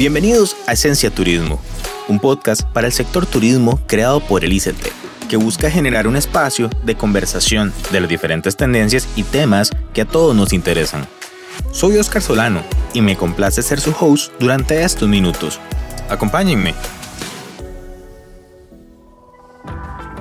Bienvenidos a Esencia Turismo, un podcast para el sector turismo creado por el ICT, que busca generar un espacio de conversación de las diferentes tendencias y temas que a todos nos interesan. Soy Oscar Solano y me complace ser su host durante estos minutos. Acompáñenme.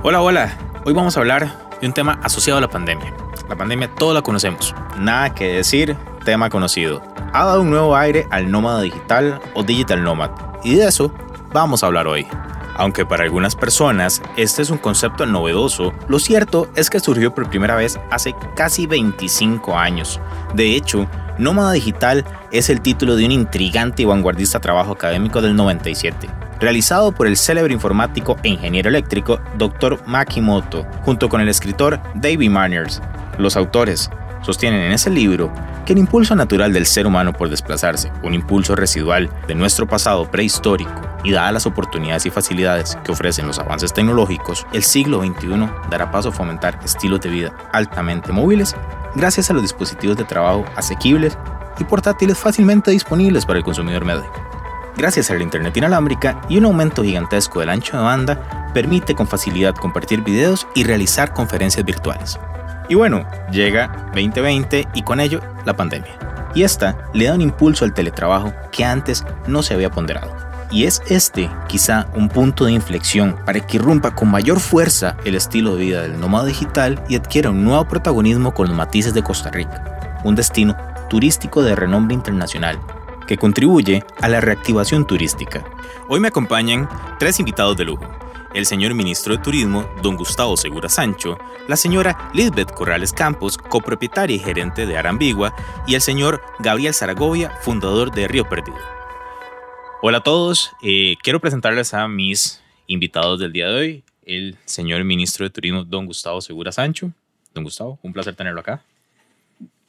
Hola, hola. Hoy vamos a hablar de un tema asociado a la pandemia. La pandemia todos la conocemos. Nada que decir, tema conocido ha dado un nuevo aire al nómada digital o digital nomad, y de eso vamos a hablar hoy. Aunque para algunas personas este es un concepto novedoso, lo cierto es que surgió por primera vez hace casi 25 años. De hecho, Nómada Digital es el título de un intrigante y vanguardista trabajo académico del 97, realizado por el célebre informático e ingeniero eléctrico Dr. Makimoto, junto con el escritor David Manners. Los autores sostienen en ese libro que el impulso natural del ser humano por desplazarse, un impulso residual de nuestro pasado prehistórico, y dadas las oportunidades y facilidades que ofrecen los avances tecnológicos, el siglo XXI dará paso a fomentar estilos de vida altamente móviles gracias a los dispositivos de trabajo asequibles y portátiles fácilmente disponibles para el consumidor medio. Gracias a la Internet inalámbrica y un aumento gigantesco del ancho de banda, permite con facilidad compartir videos y realizar conferencias virtuales. Y bueno, llega 2020 y con ello la pandemia. Y esta le da un impulso al teletrabajo que antes no se había ponderado. Y es este quizá un punto de inflexión para que irrumpa con mayor fuerza el estilo de vida del nómada digital y adquiera un nuevo protagonismo con los matices de Costa Rica, un destino turístico de renombre internacional que contribuye a la reactivación turística. Hoy me acompañan tres invitados de lujo el señor ministro de Turismo, don Gustavo Segura Sancho, la señora Lisbeth Corrales Campos, copropietaria y gerente de Arambigua, y el señor Gabriel Zaragovia, fundador de Río Perdido. Hola a todos, eh, quiero presentarles a mis invitados del día de hoy, el señor ministro de Turismo, don Gustavo Segura Sancho. Don Gustavo, un placer tenerlo acá.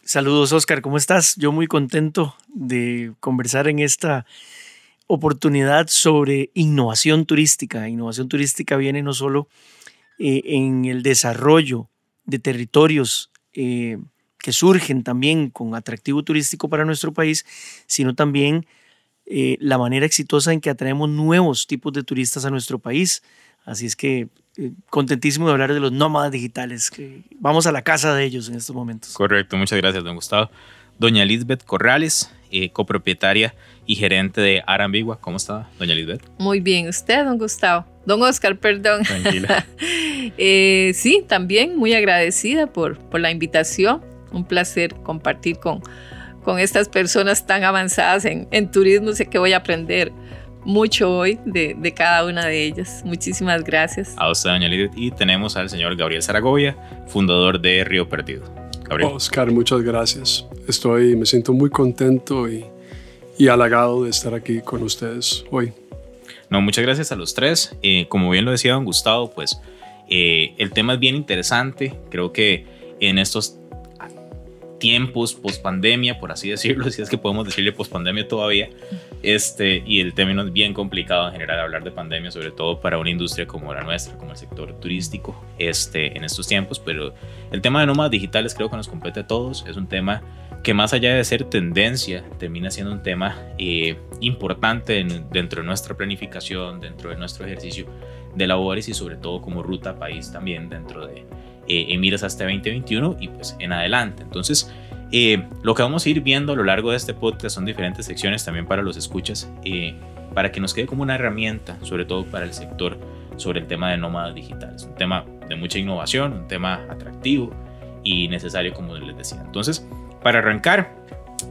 Saludos, Oscar, ¿cómo estás? Yo muy contento de conversar en esta oportunidad sobre innovación turística. Innovación turística viene no solo eh, en el desarrollo de territorios eh, que surgen también con atractivo turístico para nuestro país, sino también eh, la manera exitosa en que atraemos nuevos tipos de turistas a nuestro país. Así es que contentísimo de hablar de los nómadas digitales, que vamos a la casa de ellos en estos momentos. Correcto, muchas gracias, don Gustavo. Doña Lisbeth Corrales, copropietaria y gerente de Arambigua. ¿Cómo está, doña Lisbeth? Muy bien, usted, don Gustavo. Don Oscar, perdón. Tranquila. Eh, sí, también muy agradecida por, por la invitación. Un placer compartir con, con estas personas tan avanzadas en, en turismo. Sé que voy a aprender mucho hoy de, de, cada una de ellas. Muchísimas gracias. A usted, doña Lisbeth. Y tenemos al señor Gabriel Zaragoya, fundador de Río Perdido. Gabriel. Oscar, muchas gracias. Estoy, me siento muy contento y y halagado de estar aquí con ustedes hoy. No, muchas gracias a los tres. Eh, como bien lo decía don Gustavo, pues eh, el tema es bien interesante. Creo que en estos tiempos post pandemia, por así decirlo, si es que podemos decirle post pandemia todavía, este, y el término es bien complicado en general hablar de pandemia, sobre todo para una industria como la nuestra, como el sector turístico, este, en estos tiempos, pero el tema de nómadas digitales creo que nos compete a todos, es un tema que más allá de ser tendencia, termina siendo un tema eh, importante dentro de nuestra planificación, dentro de nuestro ejercicio de labores y sobre todo como ruta país también dentro de eh, miras hasta 2021 y pues en adelante. Entonces, eh, lo que vamos a ir viendo a lo largo de este podcast son diferentes secciones también para los escuchas, eh, para que nos quede como una herramienta, sobre todo para el sector, sobre el tema de nómadas digitales. Un tema de mucha innovación, un tema atractivo y necesario, como les decía. Entonces, para arrancar,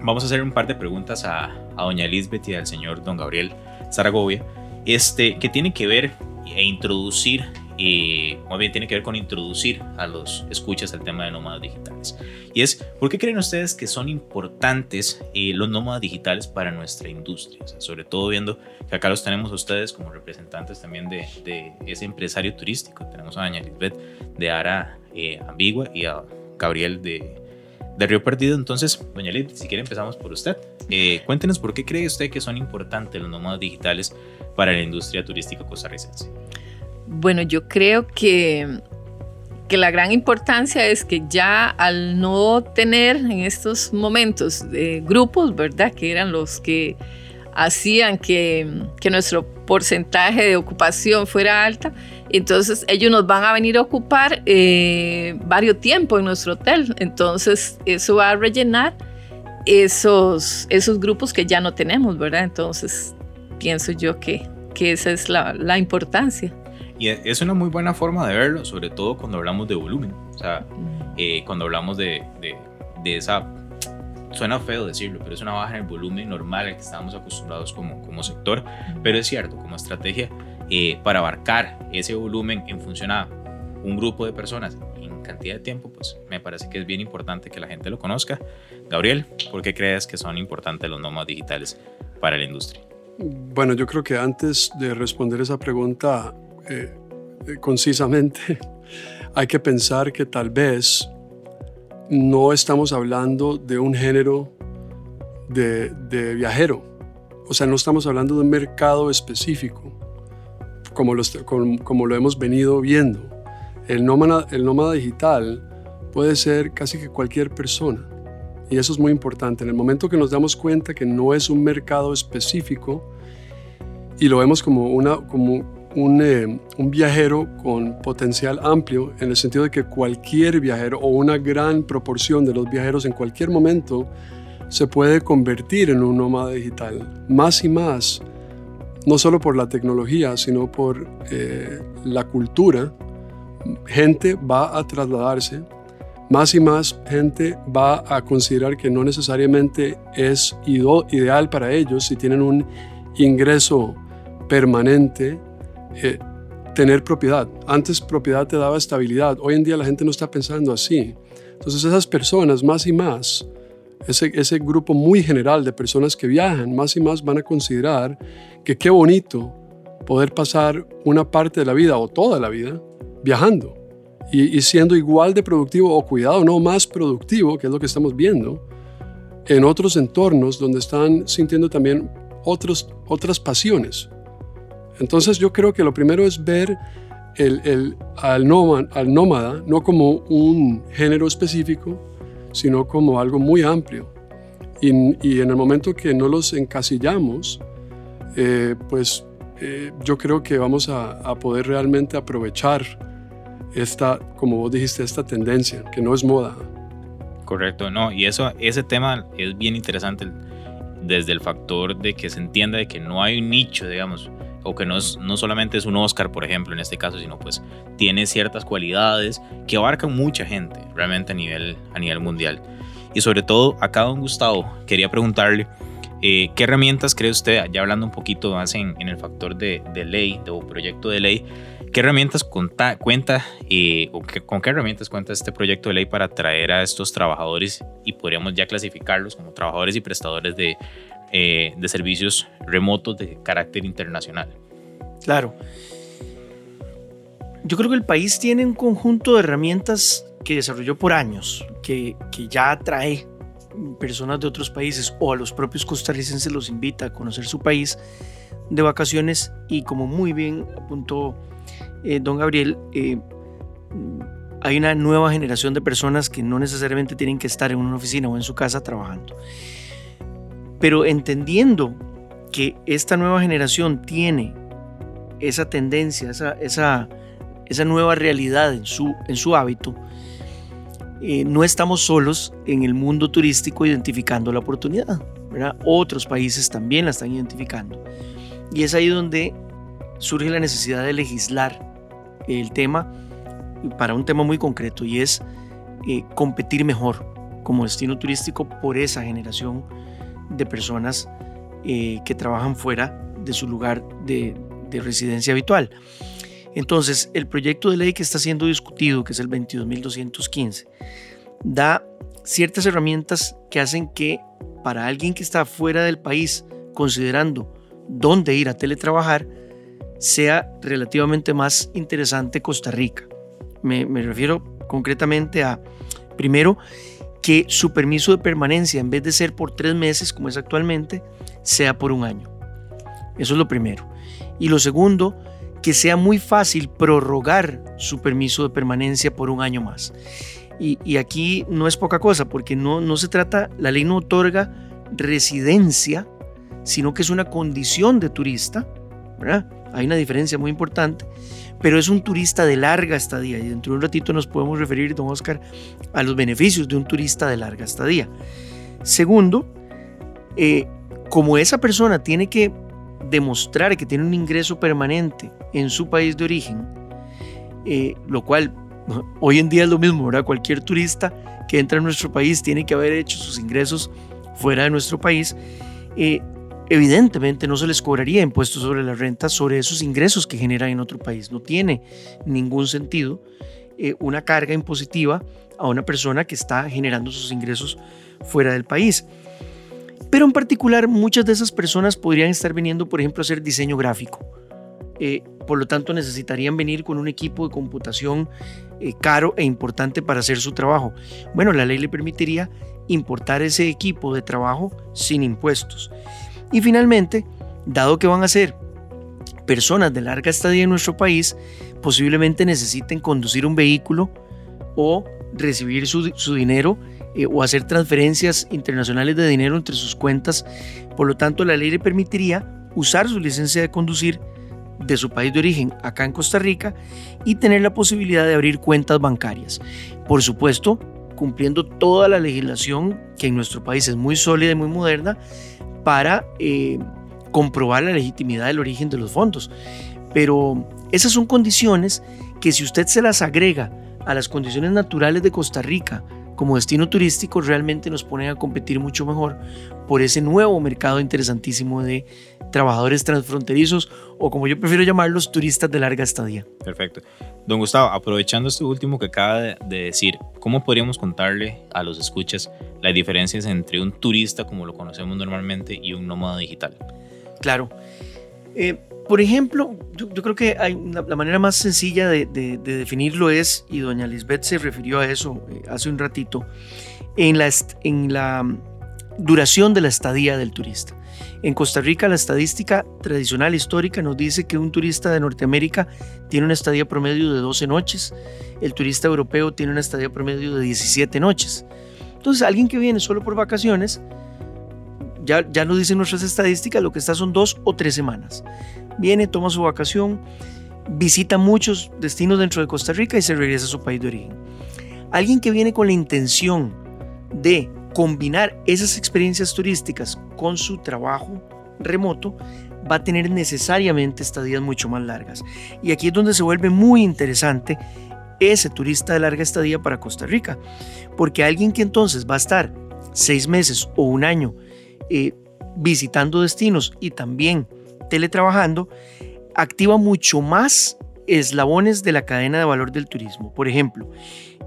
vamos a hacer un par de preguntas a, a doña Elizabeth y al señor don Gabriel Zaragovia, este, que tiene que ver e introducir, y más bien tiene que ver con introducir a los escuchas al tema de nómadas digitales. Y es, ¿por qué creen ustedes que son importantes eh, los nómadas digitales para nuestra industria? sobre todo viendo que acá los tenemos a ustedes como representantes también de, de ese empresario turístico. Tenemos a doña Lisbeth de Ara eh, Ambigua y a Gabriel de de Río Perdido. Entonces, doña Lid, si quiere empezamos por usted. Eh, cuéntenos por qué cree usted que son importantes los nómadas digitales para la industria turística costarricense. Bueno, yo creo que, que la gran importancia es que ya al no tener en estos momentos grupos, ¿verdad? Que eran los que hacían que, que nuestro porcentaje de ocupación fuera alta, entonces ellos nos van a venir a ocupar eh, varios tiempos en nuestro hotel. Entonces eso va a rellenar esos, esos grupos que ya no tenemos, ¿verdad? Entonces pienso yo que, que esa es la, la importancia. Y es una muy buena forma de verlo, sobre todo cuando hablamos de volumen. O sea, eh, cuando hablamos de, de, de, esa... Suena feo decirlo, pero es una baja en el volumen normal al que estamos acostumbrados como, como sector. Pero es cierto, como estrategia, eh, para abarcar ese volumen en función a un grupo de personas en cantidad de tiempo, pues me parece que es bien importante que la gente lo conozca. Gabriel, ¿por qué crees que son importantes los nómadas digitales para la industria? Bueno, yo creo que antes de responder esa pregunta, eh, concisamente, hay que pensar que tal vez no estamos hablando de un género de, viajero. O sea, no estamos hablando de un mercado específico, como lo, como, lo hemos venido viendo. El nómada, el nómada digital puede ser casi que cualquier persona. Y eso es muy importante. En el momento que nos damos cuenta que no es un mercado específico y lo vemos como, una, como eh, un, viajero con potencial amplio en el sentido de que cualquier viajero o una gran proporción de los viajeros en cualquier momento se puede convertir en un nómada digital. Más y más, no solo por la tecnología, sino por eh, la cultura, gente va a trasladarse, más y más gente va a considerar que no necesariamente es ideal para ellos si tienen un ingreso permanente eh, tener propiedad. Antes propiedad te daba estabilidad, hoy en día la gente no está pensando así. Entonces esas personas más y más, ese, ese grupo muy general de personas que viajan, más y más van a considerar que qué bonito poder pasar una parte de la vida o toda la vida viajando y, y, siendo igual de productivo o cuidado, no más productivo, que es lo que estamos viendo, en otros entornos donde están sintiendo también otros, otras pasiones. Entonces yo creo que lo primero es ver al, nómada, no como un género específico, sino como algo muy amplio. Y, en el momento que no los encasillamos, eh, pues eh, yo creo que vamos a, poder realmente aprovechar esta, como vos dijiste, esta tendencia, que no es moda. Correcto, no, y eso, ese tema es bien interesante desde el factor de que se entienda de que no hay un nicho, digamos, o que no, no solamente es un Oscar, por ejemplo, en este caso, sino pues tiene ciertas cualidades que abarcan mucha gente realmente a nivel, a nivel mundial. Y sobre todo, acá don Gustavo, quería preguntarle, eh, ¿qué herramientas cree usted, ya hablando un poquito más en, en el factor de, de ley, de, o proyecto de ley, ¿Qué herramientas cuenta eh, o con qué herramientas cuenta este proyecto de ley para atraer a estos trabajadores y podríamos ya clasificarlos como trabajadores y prestadores de eh, de servicios remotos de carácter internacional. Claro. Yo creo que el país tiene un conjunto de herramientas que desarrolló por años, que, que ya atrae personas de otros países o a los propios costarricenses los invita a conocer su país de vacaciones y como muy bien apuntó eh, don Gabriel, eh, hay una nueva generación de personas que no necesariamente tienen que estar en una oficina o en su casa trabajando. Pero entendiendo que esta nueva generación tiene esa tendencia, esa, esa, esa nueva realidad en su, en su hábito, eh, no estamos solos en el mundo turístico identificando la oportunidad. ¿verdad? Otros países también la están identificando. Y es ahí donde surge la necesidad de legislar el tema para un tema muy concreto y es eh, competir mejor como destino turístico por esa generación de personas eh, que trabajan fuera de su lugar de, residencia habitual. Entonces, el proyecto de ley que está siendo discutido, que es el 22.215, da ciertas herramientas que hacen que para alguien que está fuera del país, considerando dónde ir a teletrabajar, sea relativamente más interesante Costa Rica. Me, me refiero concretamente a, primero, que su permiso de permanencia, en vez de ser por tres meses, como es actualmente, sea por un año. Eso es lo primero. Y lo segundo, que sea muy fácil prorrogar su permiso de permanencia por un año más. Y, aquí no es poca cosa, porque no, no se trata, la ley no otorga residencia, sino que es una condición de turista. Hay una diferencia muy importante, pero es un turista de larga estadía y dentro de un ratito nos podemos referir, don Oscar, a los beneficios de un turista de larga estadía. Segundo, eh, como esa persona tiene que demostrar que tiene un ingreso permanente en su país de origen, eh, lo cual hoy en día es lo mismo, ¿verdad? Cualquier turista que entra a nuestro país tiene que haber hecho sus ingresos fuera de nuestro país. Eh, evidentemente no se les cobraría impuestos sobre la renta sobre esos ingresos que generan en otro país. No tiene ningún sentido eh, una carga impositiva a una persona que está generando sus ingresos fuera del país. Pero en particular muchas de esas personas podrían estar viniendo, por ejemplo, a hacer diseño gráfico. Eh, por lo tanto, necesitarían venir con un equipo de computación eh, caro e importante para hacer su trabajo. Bueno, la ley le permitiría importar ese equipo de trabajo sin impuestos. Y finalmente, dado que van a ser personas de larga estadía en nuestro país, posiblemente necesiten conducir un vehículo o recibir su, dinero eh, o hacer transferencias internacionales de dinero entre sus cuentas. Por lo tanto, la ley le permitiría usar su licencia de conducir de su país de origen acá en Costa Rica y tener la posibilidad de abrir cuentas bancarias. Por supuesto, cumpliendo toda la legislación que en nuestro país es muy sólida y muy moderna para eh, comprobar la legitimidad del origen de los fondos. Pero esas son condiciones que si usted se las agrega a las condiciones naturales de Costa Rica como destino turístico, realmente nos ponen a competir mucho mejor por ese nuevo mercado interesantísimo de trabajadores transfronterizos o como yo prefiero llamarlos, turistas de larga estadía. Perfecto. Don Gustavo, aprovechando esto último que acaba de decir, ¿cómo podríamos contarle a los escuchas las diferencias entre un turista como lo conocemos normalmente y un nómada digital? Claro. Eh, por ejemplo, yo, creo que hay la manera más sencilla de, definirlo es, y doña Lisbeth se refirió a eso eh, hace un ratito, en la, en la duración de la estadía del turista. En Costa Rica la estadística tradicional histórica nos dice que un turista de Norteamérica tiene una estadía promedio de 12 noches, el turista europeo tiene una estadía promedio de 17 noches. Entonces alguien que viene solo por vacaciones, ya, ya nos dicen nuestras estadísticas, lo que está son dos o tres semanas viene, toma su vacación, visita muchos destinos dentro de Costa Rica y se regresa a su país de origen. Alguien que viene con la intención de combinar esas experiencias turísticas con su trabajo remoto, va a tener necesariamente estadías mucho más largas. Y aquí es donde se vuelve muy interesante ese turista de larga estadía para Costa Rica, porque alguien que entonces va a estar seis meses o un año eh, visitando destinos y también teletrabajando activa mucho más eslabones de la cadena de valor del turismo. Por ejemplo,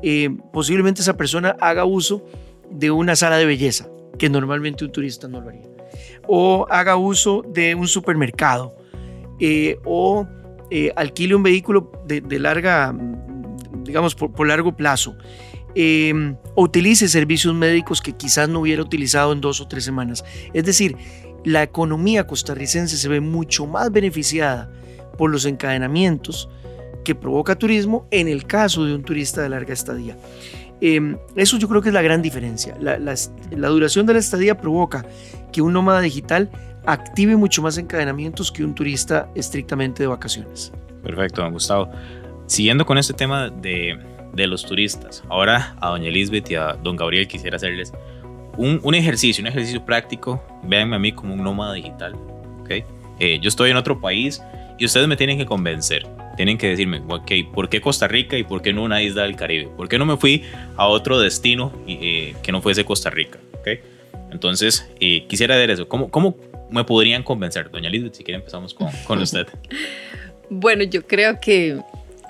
eh, posiblemente esa persona haga uso de una sala de belleza, que normalmente un turista no lo haría. O haga uso de un supermercado. Eh, o eh, alquile un vehículo de, larga, digamos, por, por largo plazo. o utilice servicios médicos que quizás no hubiera utilizado en dos o tres semanas. Es decir, la economía costarricense se ve mucho más beneficiada por los encadenamientos que provoca turismo en el caso de un turista de larga estadía. Em, eso yo creo que es la gran diferencia. La, duración de la estadía provoca que un nómada digital active mucho más encadenamientos que un turista estrictamente de vacaciones. Perfecto, don Gustavo. Siguiendo con este tema de, de los turistas, ahora a doña Elizabeth y a don Gabriel quisiera hacerles un, ejercicio, un ejercicio práctico, véanme a mí como un nómada digital, ¿ok? Eh, yo estoy en otro país y ustedes me tienen que convencer, tienen que decirme, ok, ¿por qué Costa Rica y por qué no una isla del Caribe? ¿Por qué no me fui a otro destino eh, que no fuese Costa Rica? ¿ok? Entonces, eh, quisiera ver eso. ¿Cómo, ¿Cómo me podrían convencer? Doña Liz, si quiere empezamos con, con usted. bueno, yo creo que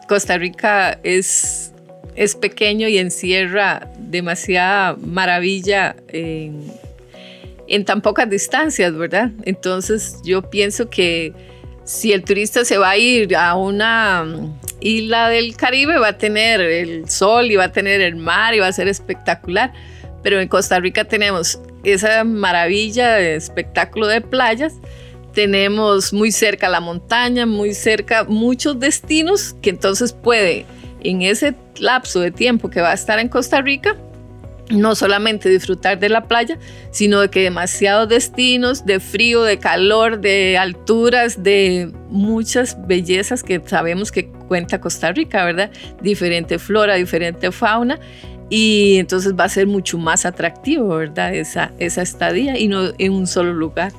Costa Rica es es pequeño y encierra demasiada maravilla en, tan pocas distancias, ¿verdad? Entonces yo pienso que si el turista se va a ir a una isla del Caribe, va a tener el sol y va a tener el mar y va a ser espectacular. Pero en Costa Rica tenemos esa maravilla de espectáculo de playas. Tenemos muy cerca la montaña, muy cerca muchos destinos que entonces puede en ese lapso de tiempo que va a estar en Costa Rica, no solamente disfrutar de la playa, sino de que demasiados destinos de frío, de calor, de alturas, de muchas bellezas que sabemos que cuenta Costa Rica, ¿verdad? Diferente flora, diferente fauna. Y entonces va a ser mucho más atractivo, ¿verdad? Esa, esa estadía y no en un solo lugar.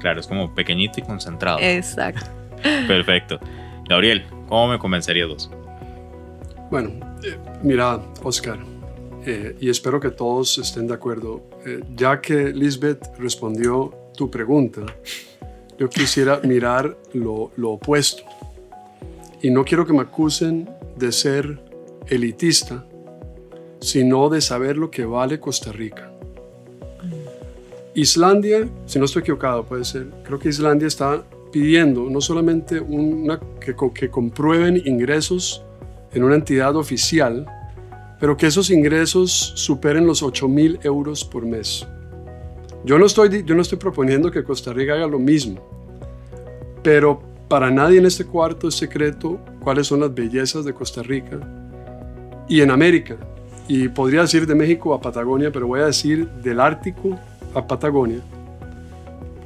Claro, es como pequeñito y concentrado. Exacto. Perfecto. Gabriel, ¿cómo me convencerías vos? Bueno, eh, mira, Oscar, eh, y espero que todos estén de acuerdo. Eh, ya que Lisbeth respondió tu pregunta, yo quisiera mirar lo, opuesto. Y no quiero que me acusen de ser elitista, sino de saber lo que vale Costa Rica. Islandia, si no estoy equivocado, puede ser, creo que Islandia está pidiendo no solamente una, que comprueben ingresos en una entidad oficial, pero que esos ingresos superen los 8 mil euros por mes. Yo no, estoy, yo no estoy proponiendo que Costa Rica haga lo mismo, pero para nadie en este cuarto es secreto cuáles son las bellezas de Costa Rica y en América. Y podría decir de México a Patagonia, pero voy a decir del Ártico a Patagonia.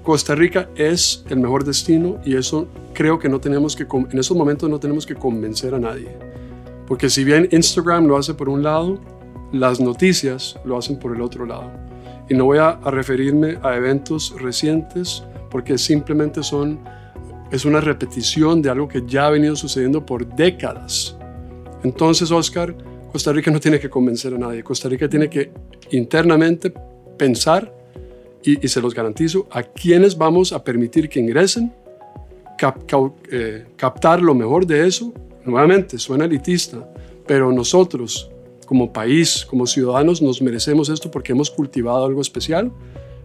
Costa Rica es el mejor destino y eso creo que no tenemos que, en esos momentos no tenemos que convencer a nadie. Porque si bien Instagram lo hace por un lado, las noticias lo hacen por el otro lado. Y no voy a, referirme a eventos recientes porque simplemente son, es una repetición de algo que ya ha venido sucediendo por décadas. Entonces, Oscar, Costa Rica no tiene que convencer a nadie. Costa Rica tiene que internamente pensar, y, se los garantizo, a quienes vamos a permitir que ingresen, eh, captar lo mejor de eso Nuevamente, suena elitista, pero nosotros, como país, como ciudadanos, nos merecemos esto porque hemos cultivado algo especial.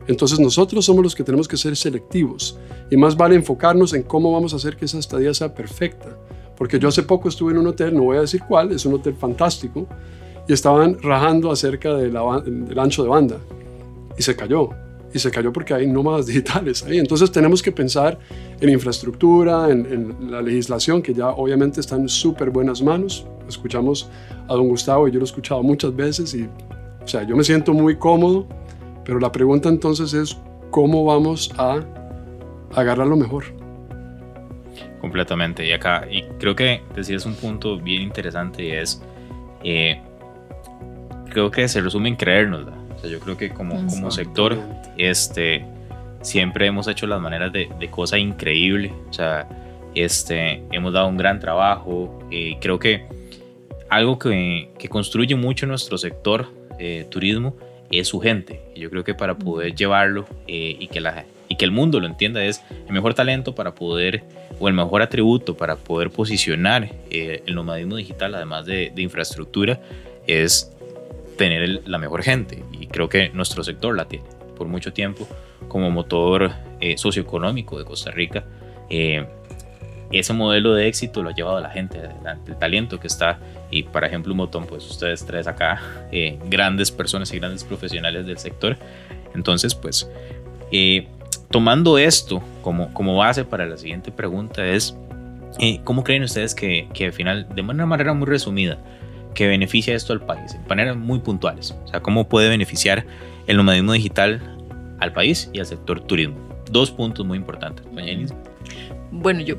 Entonces nosotros somos los que tenemos que ser selectivos y más vale enfocarnos en cómo vamos a hacer que esa estadía sea perfecta. Porque yo hace poco estuve en un hotel, no voy a decir cuál, es un hotel fantástico, y estaban rajando acerca del ancho de banda y se cayó y se cayó porque hay nómadas digitales ahí. Entonces tenemos que pensar en infraestructura, en, la legislación, que ya obviamente está en súper buenas manos. Escuchamos a don Gustavo y yo lo he escuchado muchas veces y, o sea, yo me siento muy cómodo, pero la pregunta entonces es, ¿cómo vamos a agarrar lo mejor? Completamente. Y acá, y creo que decías un punto bien interesante y es, eh, creo que se resume en yo creo que como, como sector, este, siempre hemos hecho las maneras de, de cosa increíble. O sea, este, hemos dado un gran trabajo. eh, creo que algo que, que, construye mucho nuestro sector eh, turismo es su gente. yo creo que para poder llevarlo eh, y, que la, y que el mundo lo entienda es el mejor talento para poder, o el mejor atributo para poder posicionar el nomadismo digital, además de, de infraestructura, es tener la mejor gente y creo que nuestro sector la tiene por mucho tiempo como motor eh, socioeconómico de Costa Rica. Eh, ese modelo de éxito lo ha llevado a la gente, el, talento que está. Y, por ejemplo, un botón, pues ustedes tres acá, eh, grandes personas y grandes profesionales del sector. Entonces, pues, tomando esto como, como base para la siguiente pregunta es, ¿cómo creen ustedes que, que al final, de una manera muy resumida, que beneficia esto al país, en maneras muy puntuales. O sea, cómo puede beneficiar el nomadismo digital al país y al sector turismo. Dos puntos muy importantes. Bueno, yo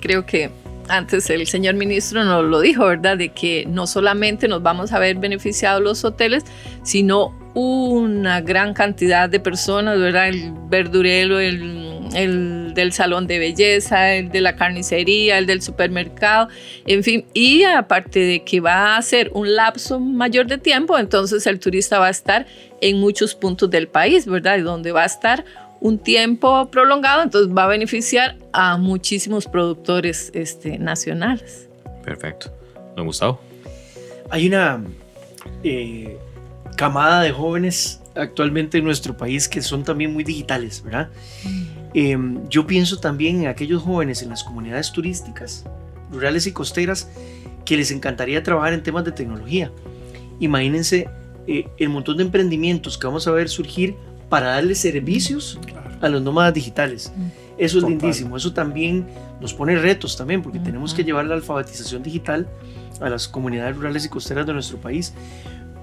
creo que antes el señor ministro nos lo dijo, ¿verdad? De que no solamente nos vamos a ver beneficiados los hoteles, sino una gran cantidad de personas, ¿verdad? El verdurero, el, del salón de belleza, el de la carnicería, el del supermercado, en fin. Y aparte de que va a ser un lapso mayor de tiempo, entonces el turista va a estar en muchos puntos del país, ¿verdad? Y donde va a estar un tiempo prolongado, entonces va a beneficiar a muchísimos productores este, nacionales. Perfecto. Don Gustavo. Hay una... Eh, camada de jóvenes actualmente en nuestro país que son también muy digitales, ¿verdad? Mm. Em, yo pienso también en aquellos jóvenes en las comunidades turísticas, rurales y costeras, que les encantaría trabajar en temas de tecnología. Imagínense eh, el montón de emprendimientos que vamos a ver surgir para darle servicios a los nómadas digitales. Mm. Eso es lindísimo. Eso también nos pone retos también, porque tenemos que llevar la alfabetización digital a las comunidades rurales y costeras de nuestro país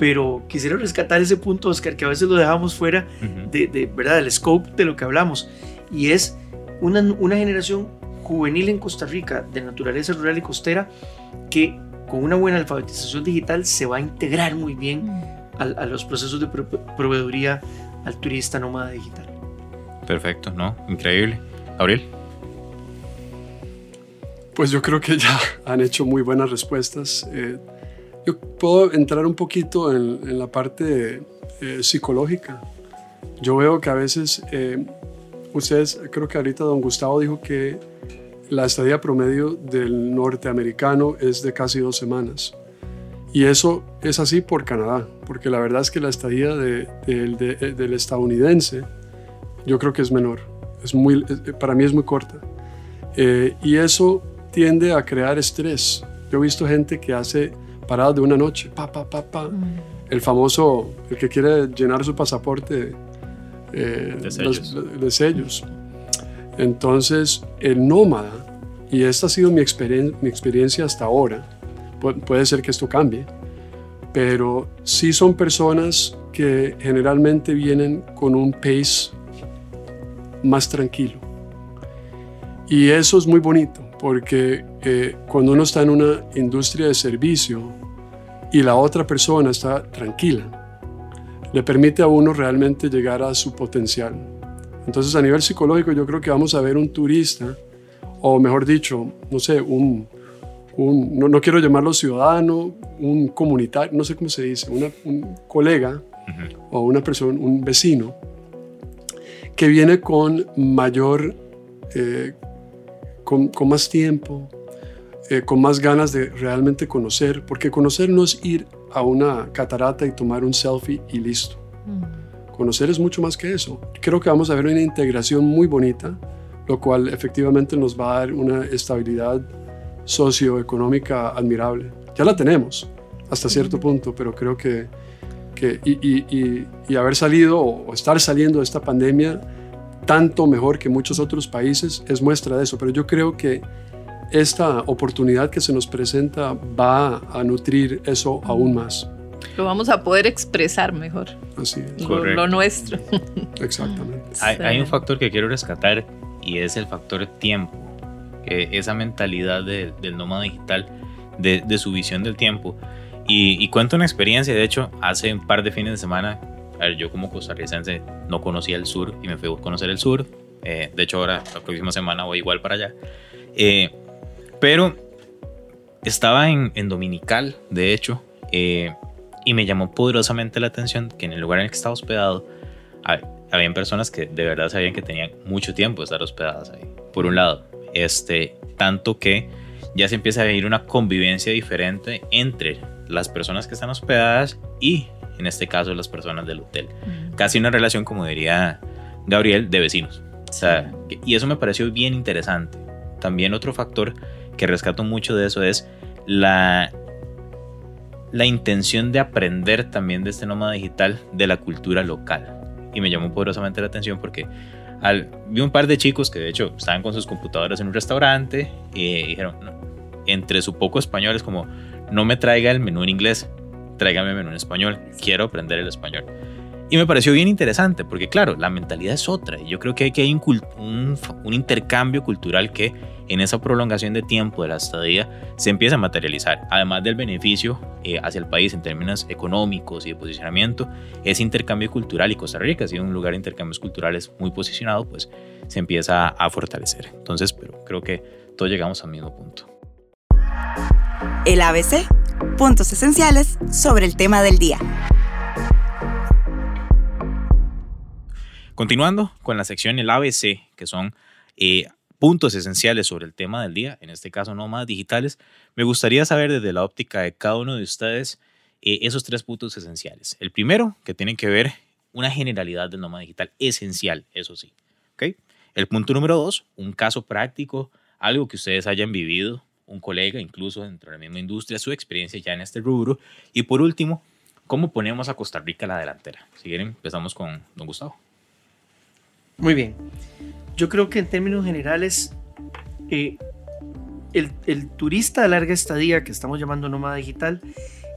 pero quisiera rescatar ese punto, Oscar, que a veces lo dejamos fuera de, ¿verdad? del scope de lo que hablamos, y es una, una generación juvenil en Costa Rica de naturaleza rural y costera que con una buena alfabetización digital se va a integrar muy bien a, a los procesos de proveeduría al turista nómada digital. Perfecto, ¿no? Increíble. Gabriel. Pues yo creo que ya han hecho muy buenas respuestas. Eh, yo puedo entrar un poquito en, la parte eh, psicológica. Yo veo que a veces, eh, ustedes, creo que ahorita don Gustavo dijo que la estadía promedio del norteamericano es de casi dos semanas. Y eso es así por Canadá, porque la verdad es que la estadía del estadounidense yo creo que es menor. Es muy, para mí es muy corta. y eso tiende a crear estrés. Yo he visto gente que hace paradas de una noche, pa, pa, pa, pa. Mm. El famoso, el que quiere llenar su pasaporte eh, de, sellos. Entonces, el nómada, y esta ha sido mi, mi experiencia hasta ahora, puede ser que esto cambie, pero sí son personas que generalmente vienen con un pace más tranquilo. Y eso es muy bonito, porque eh, cuando uno está en una industria de servicio y la otra persona está tranquila, le permite a uno realmente llegar a su potencial. Entonces a nivel psicológico yo creo que vamos a ver un turista, o mejor dicho, no sé, un, no, quiero llamarlo ciudadano, un comunitario, no sé cómo se dice, un colega o una persona, un vecino, que viene con mayor eh, con, más tiempo, eh, con más ganas de realmente conocer, porque conocer no es ir a una catarata y tomar un selfie y listo. Mm. Conocer es mucho más que eso. Creo que vamos a ver una integración muy bonita, lo cual efectivamente nos va a dar una estabilidad socioeconómica admirable. Ya la tenemos hasta cierto punto, pero creo que, que y, y, haber salido o estar saliendo de esta pandemia tanto mejor que muchos otros países es muestra de eso, pero yo creo que esta oportunidad que se nos presenta va a nutrir eso aún más. Lo vamos a poder expresar mejor. Así es. Lo, nuestro. Exactamente. Hay, un factor que quiero rescatar y es el factor tiempo. Que esa mentalidad del nómada digital, de, de, su visión del tiempo. Y, y cuento una experiencia, de hecho, hace un par de fines de semana a ver, yo como costarricense no conocía el sur y me fui a conocer el sur. Eh, de hecho, ahora, la próxima semana voy igual para allá. Eh, pero estaba en, en, Dominical, de hecho, eh, y me llamó poderosamente la atención que en el lugar en el que estaba hospedado, había personas que de verdad sabían que tenían mucho tiempo de estar hospedadas ahí. Por un lado, este, tanto que ya se empieza a vivir una convivencia diferente entre las personas que están hospedadas y en este caso las personas del hotel. Casi una relación, como diría Gabriel, de vecinos. O sea, y eso me pareció bien interesante. También otro factor que rescato mucho de eso es la, la intención de aprender también de este nómada digital de la cultura local. Y me llamó poderosamente la atención porque al, vi un par de chicos que de hecho estaban con sus computadoras en un restaurante y dijeron, entre su poco español es como, no me traiga el menú en inglés, tráigame menú en español, quiero aprender el español. Y me pareció bien interesante, porque claro, la mentalidad es otra. Y yo creo que hay, que hay un, un, intercambio cultural que en esa prolongación de tiempo de la estadía se empieza a materializar. Además del beneficio eh, hacia el país en términos económicos y de posicionamiento, ese intercambio cultural y Costa Rica, ha sido un lugar de intercambios culturales muy posicionado, pues se empieza a fortalecer. Entonces, pero creo que todos llegamos al mismo punto. El ABC puntos esenciales sobre el tema del día. Continuando con la sección el ABC, que son eh, puntos esenciales sobre el tema del día, en este caso más digitales, me gustaría saber desde la óptica de cada uno de ustedes eh, esos tres puntos esenciales. El primero, que tiene que ver una generalidad del nómada digital, esencial, eso sí. ¿okay? El punto número dos, un caso práctico, algo que ustedes hayan vivido un colega, incluso dentro de la misma industria, su experiencia ya en este rubro. Y por último, ¿cómo ponemos a Costa Rica a la delantera? Si quieren, empezamos con don Gustavo. Muy bien. Yo creo que en términos generales, eh, el, turista de larga estadía, que estamos llamando nómada digital,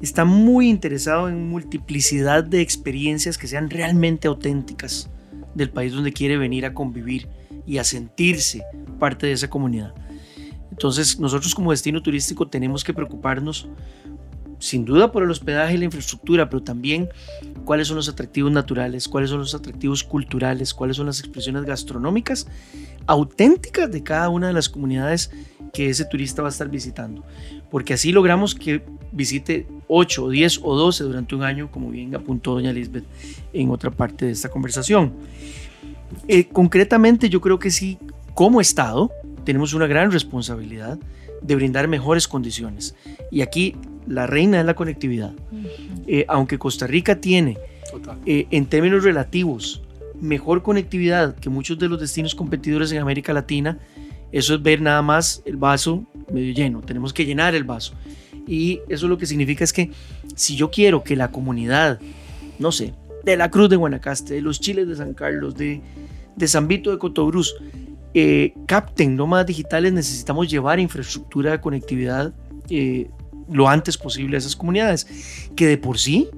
está muy interesado en multiplicidad de experiencias que sean realmente auténticas del país donde quiere venir a convivir y a sentirse parte de esa comunidad. Entonces nosotros como destino turístico tenemos que preocuparnos sin duda por el hospedaje y la infraestructura, pero también cuáles son los atractivos naturales, cuáles son los atractivos culturales, cuáles son las expresiones gastronómicas auténticas de cada una de las comunidades que ese turista va a estar visitando. Porque así logramos que visite 8, 10 o 12 durante un año, como bien apuntó doña Lisbeth en otra parte de esta conversación. Eh, concretamente yo creo que sí, como Estado, tenemos una gran responsabilidad de brindar mejores condiciones. Y aquí la reina es la conectividad. Eh, aunque Costa Rica tiene, eh, en términos relativos, mejor conectividad que muchos de los destinos competidores en América Latina, eso es ver nada más el vaso medio lleno. Tenemos que llenar el vaso. Y eso lo que significa es que si yo quiero que la comunidad, no sé, de la Cruz de Guanacaste, de los Chiles de San Carlos, de, de San Vito de Cotobruz, eh, capten nómadas digitales, necesitamos llevar infraestructura de conectividad eh, lo antes posible a esas comunidades, que de por sí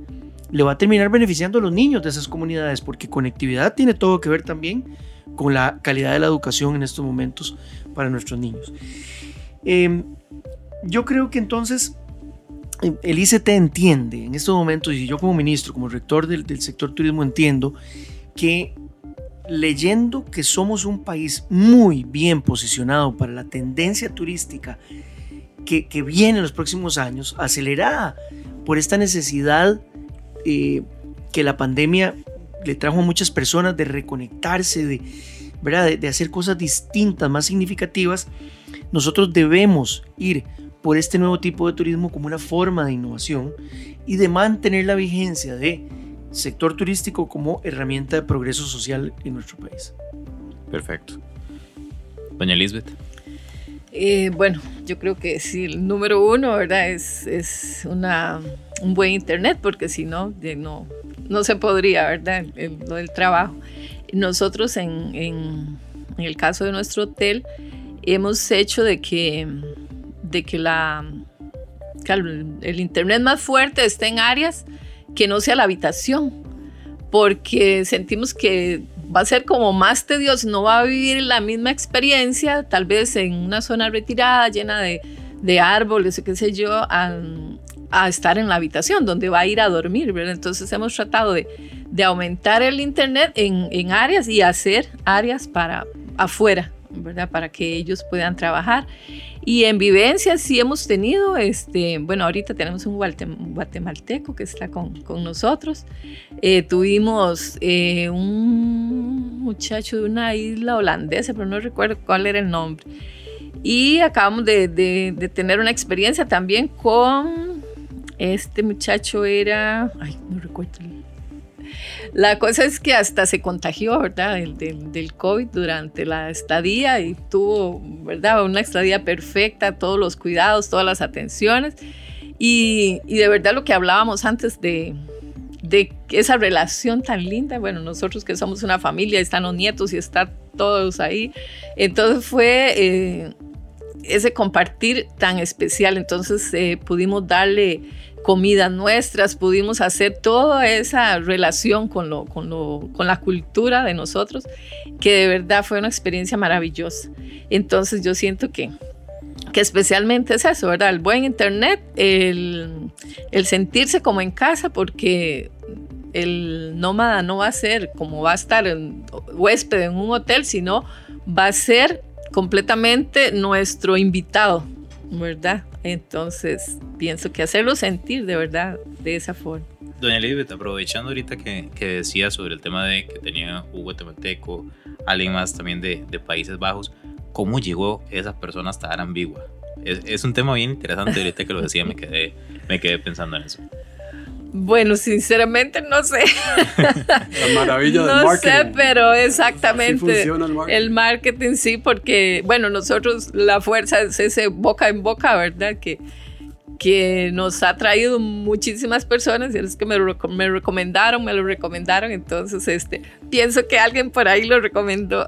le va a terminar beneficiando a los niños de esas comunidades, porque conectividad tiene todo que ver también con la calidad de la educación en estos momentos para nuestros niños. Em, yo creo que entonces em, el ICT entiende en estos momentos, y yo como ministro, como rector del, sector turismo entiendo, que leyendo que somos un país muy bien posicionado para la tendencia turística que, que viene en los próximos años, acelerada por esta necesidad eh, que la pandemia le trajo a muchas personas de reconectarse, de, ¿verdad? de hacer cosas distintas, más significativas, nosotros debemos ir por este nuevo tipo de turismo como una forma de innovación y de mantener la vigencia de sector turístico como herramienta de progreso social en nuestro país. Perfecto. Doña Elizabeth. Eh, bueno, yo creo que sí, el número uno, ¿verdad? Es, es una, un buen internet, porque si no, no, no se podría, ¿verdad? El, trabajo. Nosotros en, en, en, el caso de nuestro hotel hemos hecho de que, de que la, el internet más fuerte esté en áreas que no sea la habitación, porque sentimos que va a ser como más tedioso, no va a vivir la misma experiencia, tal vez en una zona retirada, llena de, de árboles, qué sé yo, a, estar en la habitación, donde va a ir a dormir. Entonces hemos tratado de, de aumentar el Internet en, en, áreas y hacer áreas para afuera, ¿verdad? Para que ellos puedan trabajar. Y en vivencias sí hemos tenido, este, bueno, ahorita tenemos un guatemalteco que está con, con nosotros. Eh, tuvimos eh, un muchacho de una isla holandesa, pero no recuerdo cuál era el nombre. Y acabamos de, de, de tener una experiencia también con este muchacho, era, ay, no recuerdo el la cosa es que hasta se contagió, ¿verdad? Del, COVID durante la estadía y tuvo, ¿verdad? Una estadía perfecta, todos los cuidados, todas las atenciones. Y, de verdad lo que hablábamos antes de, de esa relación tan linda, bueno, nosotros que somos una familia, están los nietos y están todos ahí. Entonces fue eh, ese compartir tan especial, entonces eh, pudimos darle comidas nuestras, pudimos hacer toda esa relación con, lo, con, lo, con la cultura de nosotros, que de verdad fue una experiencia maravillosa. Entonces yo siento que, que especialmente es eso, ¿verdad? El buen internet, el, el sentirse como en casa, porque el nómada no va a ser como va a estar en, huésped en un hotel, sino va a ser completamente nuestro invitado, ¿verdad? Entonces, pienso que hacerlo sentir de verdad de esa forma. Doña Elizabeth, aprovechando ahorita que, que decía sobre el tema de que tenía un guatemalteco, alguien más también de, de Países Bajos, ¿cómo llegó esa persona hasta Arambigua? Es, es un tema bien interesante, ahorita que lo decía me quedé, me quedé pensando en eso. Bueno, sinceramente no sé. La maravilla del no marketing. No sé, pero exactamente. el, marketing. el marketing sí, porque, bueno, nosotros la fuerza es ese boca en boca, ¿verdad? Que, que nos ha traído muchísimas personas y es que me, me recomendaron, me lo recomendaron, entonces este, pienso que alguien por ahí lo recomendó.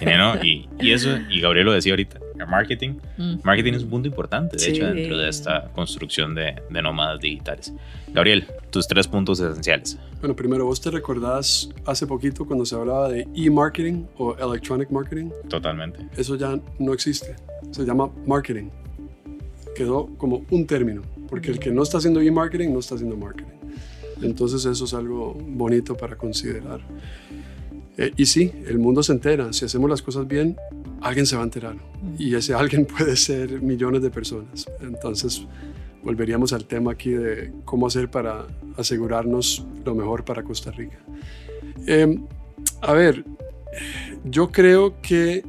¿no? Y, y, eso, y Gabriel lo decía ahorita, marketing. Mm. Marketing es un punto importante, de hecho, dentro de esta construcción de, de nómadas digitales. Gabriel, tus tres puntos esenciales. Bueno, primero, ¿vos te recordás hace poquito cuando se hablaba de e-marketing o electronic marketing? Totalmente. Eso ya no existe. Se llama marketing. Quedó como un término, porque el que no está haciendo e-marketing no está haciendo marketing. Entonces eso es algo bonito para considerar. Eh, y sí, el mundo se entera. Si hacemos las cosas bien, alguien se va a enterar. Y ese alguien puede ser millones de personas. Entonces, volveríamos al tema aquí de cómo hacer para asegurarnos lo mejor para Costa Rica. Em, a ver, yo creo que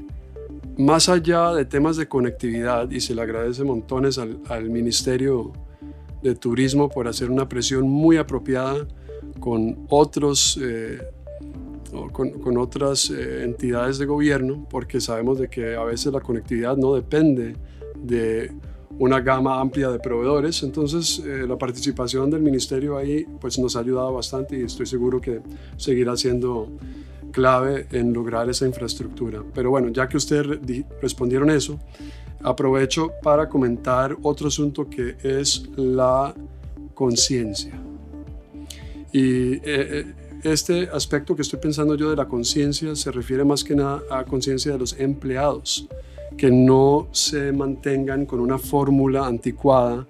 más allá de temas de conectividad, y se le agradece montones al, al Ministerio de Turismo por hacer una presión muy apropiada con otros eh, con, otras eh, entidades de gobierno, porque sabemos de que a veces la conectividad no depende de una gama amplia de proveedores. Entonces, eh, la participación del ministerio ahí pues, nos ha ayudado bastante y estoy seguro que seguirá siendo clave en lograr esa infraestructura. Pero bueno, ya que ustedes respondieron eso, aprovecho para comentar otro asunto que es la conciencia. Y eh, este aspecto que estoy pensando yo de la conciencia se refiere más que nada a conciencia de los empleados, que no se mantengan con una fórmula anticuada,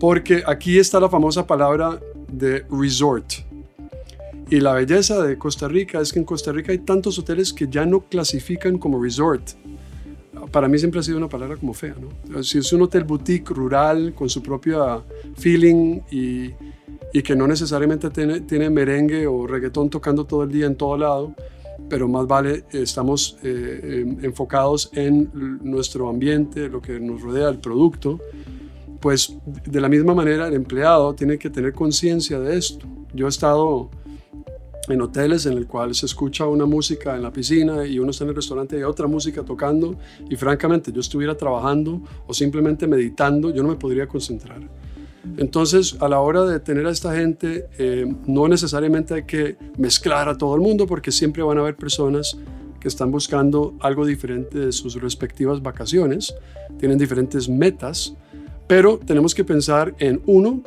porque aquí está la famosa palabra de resort. Y la belleza de Costa Rica es que en Costa Rica hay tantos hoteles que ya no clasifican como resort. Para mí siempre ha sido una palabra como fea, ¿no? Si es un hotel boutique rural con su propia feeling y, y que no necesariamente tiene, merengue o reggaetón tocando todo el día en todo lado, pero más vale estamos eh, enfocados en nuestro ambiente, lo que nos rodea, el producto, pues de la misma manera el empleado tiene que tener conciencia de esto. Yo he estado en hoteles en el cual se escucha una música en la piscina y uno está en el restaurante y hay otra música tocando y francamente yo estuviera trabajando o simplemente meditando, yo no me podría concentrar. Entonces, a la hora de tener a esta gente, eh, no necesariamente hay que mezclar a todo el mundo porque siempre van a haber personas que están buscando algo diferente de sus respectivas vacaciones, tienen diferentes metas, pero tenemos que pensar en uno,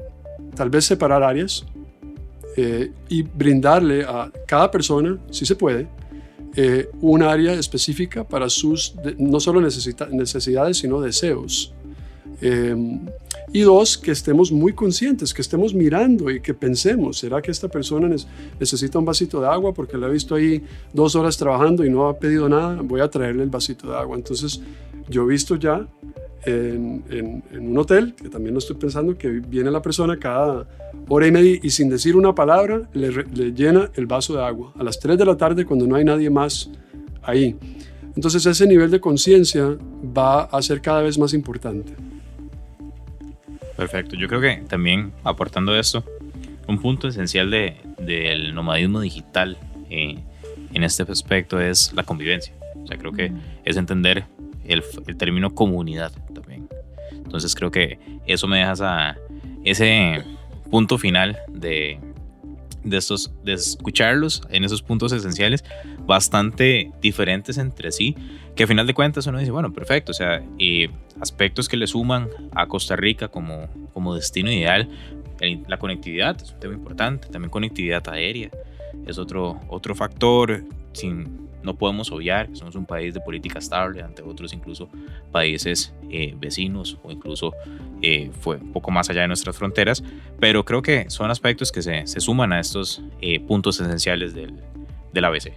tal vez separar áreas eh, y brindarle a cada persona, si se puede, eh, un área específica para sus no solo necesidades, sino deseos. Y dos, que estemos muy conscientes, que estemos mirando y que pensemos, ¿será que esta persona necesita un vasito de agua porque la he visto ahí dos horas trabajando y no ha pedido nada? Voy a traerle el vasito de agua. Entonces, yo he visto ya en, un hotel, que también lo estoy pensando, que viene la persona cada hora y media y sin decir una palabra le, le llena el vaso de agua a las 3 de la tarde cuando no hay nadie más ahí. Entonces ese nivel de conciencia va a ser cada vez más importante. Perfecto. Yo creo que también aportando esto, un punto esencial de, del nomadismo digital eh, en este aspecto es la convivencia. O sea, creo que es entender el, el, término comunidad también. Entonces creo que eso me deja ese punto final de, de, estos, de escucharlos en esos puntos esenciales bastante diferentes entre sí, que a final de cuentas uno dice, bueno, perfecto, o sea, aspectos que le suman a Costa Rica como, como destino ideal, la conectividad es un tema importante, también conectividad aérea es otro, otro factor, sin, no podemos obviar que somos un país de política estable ante otros incluso países eh, vecinos o incluso eh, fue un poco más allá de nuestras fronteras, pero creo que son aspectos que se, se suman a estos eh, puntos esenciales del, del ABC.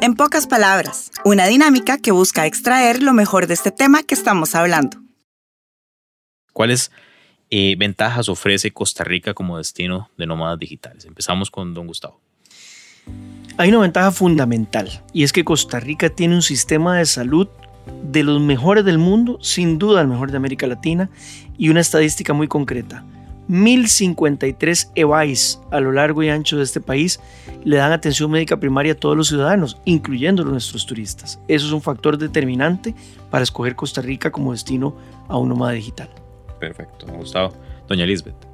En pocas palabras, una dinámica que busca extraer lo mejor de este tema que estamos hablando. ¿Cuáles ventajas ofrece Costa Rica como destino de nómadas digitales? Empezamos con don Gustavo. Hay una ventaja fundamental y es que Costa Rica tiene un sistema de salud de los mejores del mundo, sin duda el mejor de América Latina, y una estadística muy concreta. 1053 EVAIS a lo largo y ancho de este país le dan atención médica primaria a todos los ciudadanos, incluyendo nuestros turistas. Eso es un factor determinante para escoger Costa Rica como destino a un nómada digital. Perfecto, Gustavo. Doña Elizabeth.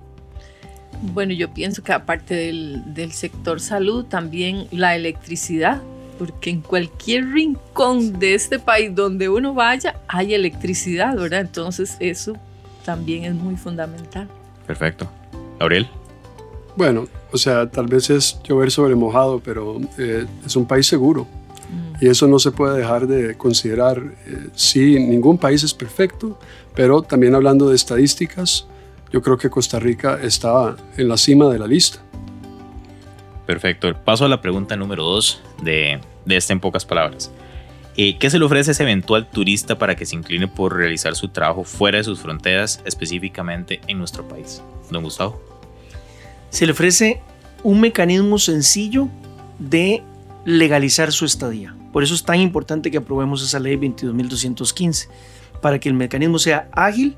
Bueno, yo pienso que aparte del, del sector salud, también la electricidad porque en cualquier rincón de este país donde uno vaya hay electricidad, ¿verdad? Entonces eso también es muy fundamental. Perfecto. Gabriel. Bueno, o sea, tal vez es llover sobre mojado, pero eh, es un país seguro. Mm. Y eso no se puede dejar de considerar. Eh, sí, ningún país es perfecto, pero también hablando de estadísticas, yo creo que Costa Rica está en la cima de la lista. Perfecto. Paso a la pregunta número dos de, de esta en pocas palabras. Eh, ¿Qué se le ofrece a ese eventual turista para que se incline por realizar su trabajo fuera de sus fronteras, específicamente en nuestro país? Don Gustavo. Se le ofrece un mecanismo sencillo de legalizar su estadía. Por eso es tan importante que aprobemos esa ley 22.215, para que el mecanismo sea ágil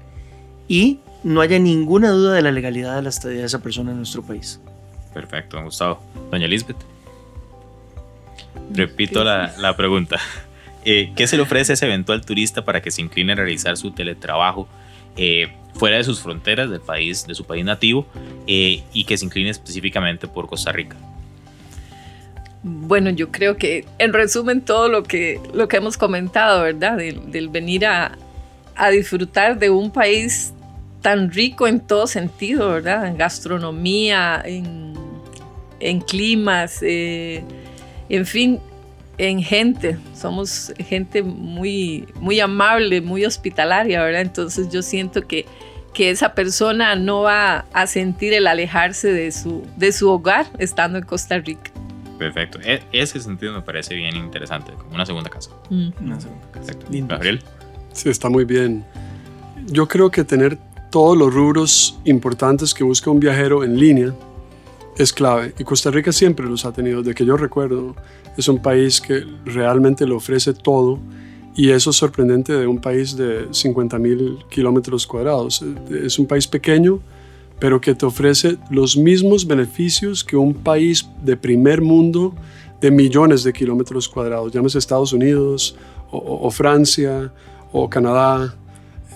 y no haya ninguna duda de la legalidad de la estadía de esa persona en nuestro país. Perfecto, don Gustavo. Doña Elizabeth. Repito la, la pregunta. Eh, ¿Qué se le ofrece a ese eventual turista para que se incline a realizar su teletrabajo eh, fuera de sus fronteras del país, de su país nativo, eh, y que se incline específicamente por Costa Rica? Bueno, yo creo que en resumen todo lo que, lo que hemos comentado, ¿verdad? Del, venir a, a, disfrutar de un país tan rico en todo sentido, ¿verdad? En gastronomía, en, en climas, en fin, en gente, somos gente muy, muy amable, muy hospitalaria, ¿verdad? Entonces yo siento que, que esa persona no va a sentir el alejarse de su, de su hogar estando en Costa Rica. Perfecto. E, ese sentido me parece bien interesante, como una segunda casa. Una segunda casa. Gabriel. Sí, está muy bien. Yo creo que tener todos los rubros importantes que busca un viajero en línea es clave. Y Costa Rica siempre los ha tenido, de que yo recuerdo. Es un país que realmente lo ofrece todo y eso es sorprendente de un país de 50 mil kilómetros cuadrados. Es un país pequeño, pero que te ofrece los mismos beneficios que un país de primer mundo de millones de kilómetros cuadrados, llámese Estados Unidos o, Francia o Canadá.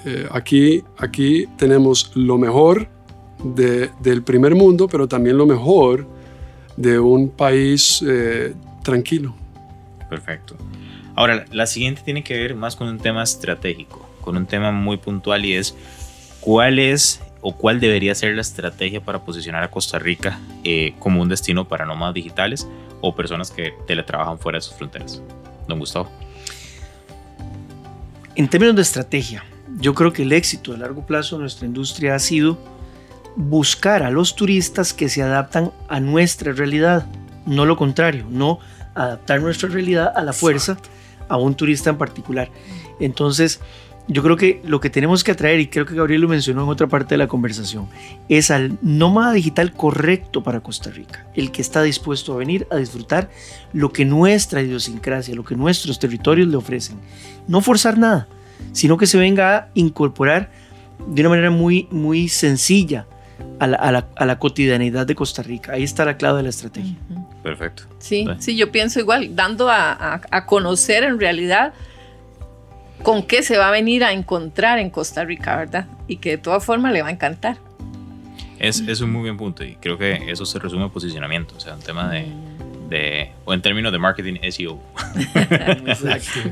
Eh, aquí, aquí tenemos lo mejor del primer mundo, pero también lo mejor de un país eh, tranquilo. Perfecto. Ahora, la siguiente tiene que ver más con un tema estratégico, con un tema muy puntual y es cuál es o cuál debería ser la estrategia para posicionar a Costa Rica eh, como un destino para nómadas digitales o personas que teletrabajan fuera de sus fronteras. Don Gustavo. En términos de estrategia, yo creo que el éxito a largo plazo de nuestra industria ha sido buscar a los turistas que se adaptan a nuestra realidad, no lo contrario, no adaptar nuestra realidad a la fuerza a un turista en particular. Entonces, yo creo que lo que tenemos que atraer, y creo que Gabriel lo mencionó en otra parte de la conversación, es al nómada digital correcto para Costa Rica, el que está dispuesto a venir a disfrutar lo que nuestra idiosincrasia, lo que nuestros territorios le ofrecen. No forzar nada, sino que se venga a incorporar de una manera muy, muy sencilla a la, cotidianidad de Costa Rica. Ahí está la clave de la estrategia. Perfecto. Sí, sí, yo pienso igual, dando a, conocer en realidad con qué se va a venir a encontrar en Costa Rica, ¿verdad? Y que de todas formas le va a encantar. Es, es un muy buen punto y creo que eso se resume a posicionamiento, o sea, un tema de, de o en términos de marketing SEO. Exacto.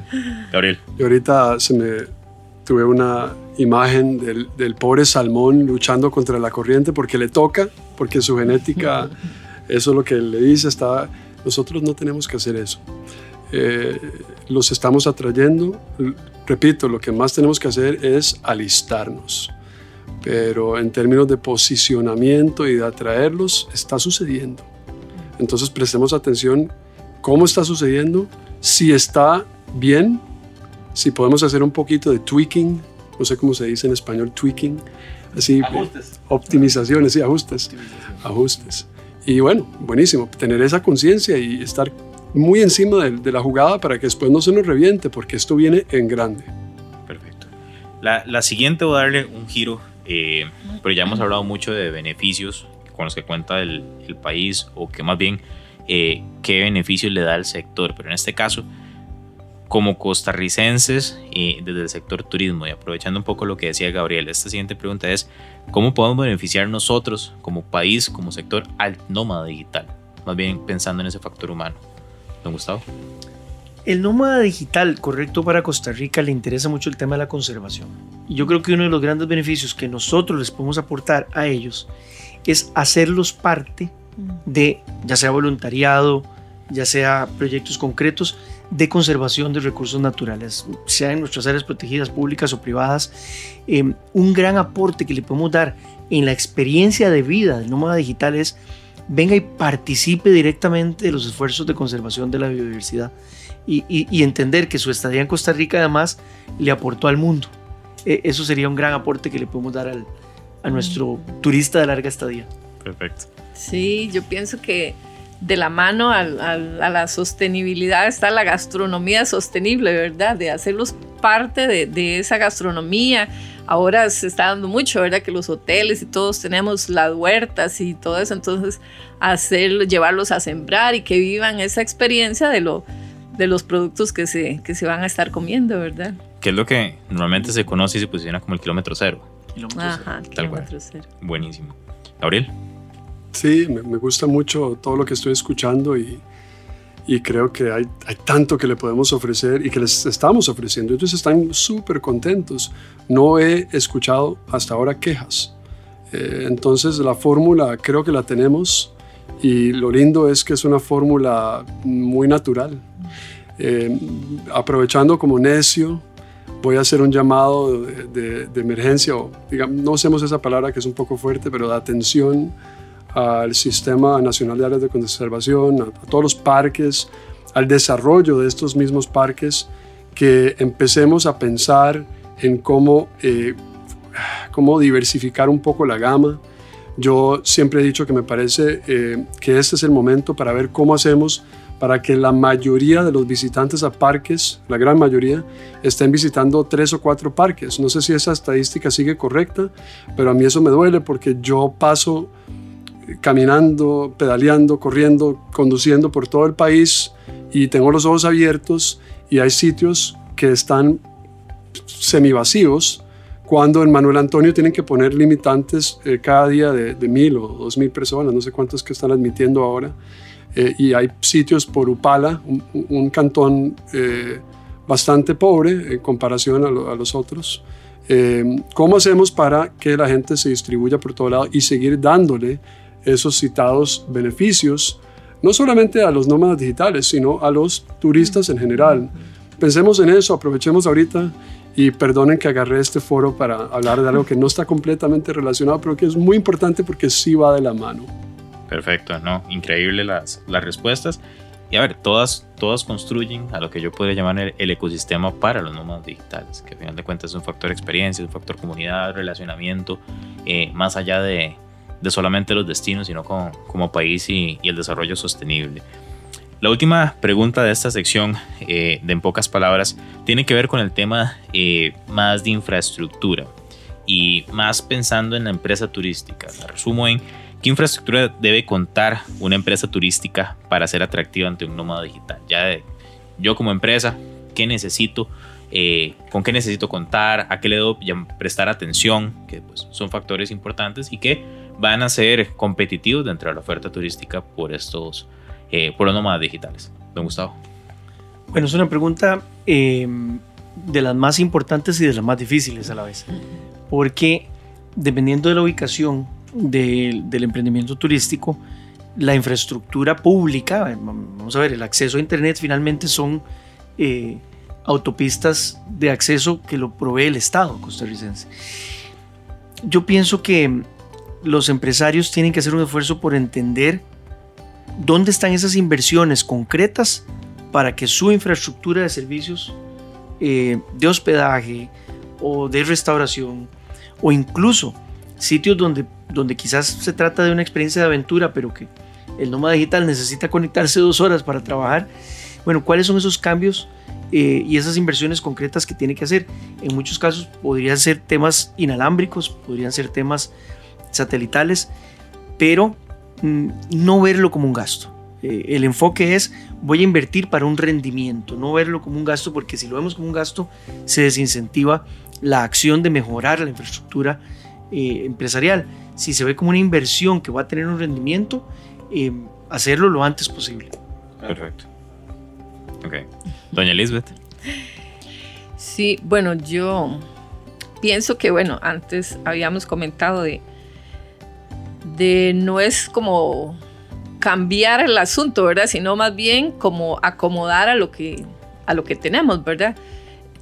Gabriel. Y ahorita se me tuve una imagen del, del, pobre salmón luchando contra la corriente porque le toca, porque su genética, eso es lo que le dice, está, nosotros no tenemos que hacer eso. Eh, los estamos atrayendo, repito, lo que más tenemos que hacer es alistarnos, pero en términos de posicionamiento y de atraerlos, está sucediendo. Entonces prestemos atención cómo está sucediendo, si está bien, si podemos hacer un poquito de tweaking, no sé cómo se dice en español, tweaking, así, ajustes. optimizaciones, sí, ajustes, ajustes. Y bueno, buenísimo, tener esa conciencia y estar muy encima de, la jugada para que después no se nos reviente, porque esto viene en grande. Perfecto. La, siguiente voy a darle un giro, eh, pero ya hemos hablado mucho de beneficios con los que cuenta el, país, o que más bien eh, qué beneficios le da al sector, pero en este caso como costarricenses y desde el sector turismo y aprovechando un poco lo que decía Gabriel, esta siguiente pregunta es, ¿cómo podemos beneficiar nosotros como país, como sector al nómada digital? Más bien pensando en ese factor humano. don Gustavo. El nómada digital, correcto para Costa Rica, le interesa mucho el tema de la conservación. Y yo creo que uno de los grandes beneficios que nosotros les podemos aportar a ellos es hacerlos parte de, ya sea voluntariado, ya sea proyectos concretos de conservación de recursos naturales, sea en nuestras áreas protegidas públicas o privadas. Eh, un gran aporte que le podemos dar en la experiencia de vida del nómada digital es venga y participe directamente de los esfuerzos de conservación de la biodiversidad y, entender que su estadía en Costa Rica además le aportó al mundo. E, eso sería un gran aporte que le podemos dar al, a nuestro turista de larga estadía. Perfecto. Sí, yo pienso que de la mano a, la sostenibilidad está la gastronomía sostenible, ¿verdad? De hacerlos parte de, de, esa gastronomía. Ahora se está dando mucho, ¿verdad? Que los hoteles y todos tenemos las huertas y todo eso, entonces hacerlo, llevarlos a sembrar y que vivan esa experiencia de, lo, de los productos que se, que se van a estar comiendo, ¿verdad? Que es lo que normalmente se conoce y se posiciona como el kilómetro cero. Ajá, kilómetro cero. Buenísimo. Gabriel. Sí, me, gusta mucho todo lo que estoy escuchando y, y creo que hay, hay, tanto que le podemos ofrecer y que les estamos ofreciendo. Ellos están súper contentos. No he escuchado hasta ahora quejas. Eh, entonces la fórmula creo que la tenemos y lo lindo es que es una fórmula muy natural. Eh, aprovechando como necio, voy a hacer un llamado de, de, emergencia, o digamos, no usemos esa palabra que es un poco fuerte, pero de atención al Sistema Nacional de Áreas de Conservación, a, todos los parques, al desarrollo de estos mismos parques, que empecemos a pensar en cómo, eh, cómo diversificar un poco la gama. Yo siempre he dicho que me parece eh, que este es el momento para ver cómo hacemos para que la mayoría de los visitantes a parques, la gran mayoría, estén visitando tres o cuatro parques. No sé si esa estadística sigue correcta, pero a mí eso me duele porque yo paso caminando, pedaleando, corriendo, conduciendo por todo el país y tengo los ojos abiertos y hay sitios que están semivacíos cuando en Manuel Antonio tienen que poner limitantes eh, cada día de, mil o dos mil personas, no sé cuántos que están admitiendo ahora, eh, y hay sitios por Upala, un, cantón eh, bastante pobre en comparación a, a los otros. ¿Cómo hacemos para que la gente se distribuya por todo lado y seguir dándole esos citados beneficios, no solamente a los nómadas digitales, sino a los turistas en general. Pensemos en eso, aprovechemos ahorita y perdonen que agarré este foro para hablar de algo que no está completamente relacionado, pero que es muy importante porque sí va de la mano. Perfecto, ¿no? Increíble las, las respuestas. Y a ver, todas, todas construyen a lo que yo podría llamar el, ecosistema para los nómadas digitales, que al final de cuentas es un factor experiencia, un factor comunidad, relacionamiento, eh, más allá de, de solamente los destinos, sino como, como país y, el desarrollo sostenible. La última pregunta de esta sección, eh, de en pocas palabras, tiene que ver con el tema eh, más de infraestructura y más pensando en la empresa turística. La resumo en qué infraestructura debe contar una empresa turística para ser atractiva ante un nómada digital. Ya yo como empresa, ¿qué necesito? Eh, con qué necesito contar, a qué le debo prestar atención, que pues, son factores importantes y que van a ser competitivos dentro de la oferta turística por estos, eh, por los nómadas digitales. Don Gustavo. Bueno, es una pregunta em, de las más importantes y de las más difíciles a la vez, porque dependiendo de la ubicación del emprendimiento turístico, la infraestructura pública, vamos a ver, el acceso a Internet finalmente son eh, autopistas de acceso que lo provee el Estado costarricense. Yo pienso que los empresarios tienen que hacer un esfuerzo por entender dónde están esas inversiones concretas para que su infraestructura de servicios eh, de hospedaje o de restauración o incluso sitios donde, donde quizás se trata de una experiencia de aventura, pero que el nómada digital necesita conectarse dos horas para trabajar. Bueno, ¿cuáles son esos cambios eh, y esas inversiones concretas que tiene que hacer? En muchos casos podrían ser temas inalámbricos, podrían ser temas satelitales, pero mm, no verlo como un gasto. Eh, el enfoque es voy a invertir para un rendimiento, no verlo como un gasto, porque si lo vemos como un gasto, se desincentiva la acción de mejorar la infraestructura eh, empresarial. Si se ve como una inversión que va a tener un rendimiento, eh, hacerlo lo antes posible. Perfecto. Ok. Doña Elizabeth. Sí, bueno, yo pienso que, bueno, antes habíamos comentado de, de no es como cambiar el asunto, ¿verdad? Sino más bien como acomodar a lo que, a lo que tenemos, ¿verdad?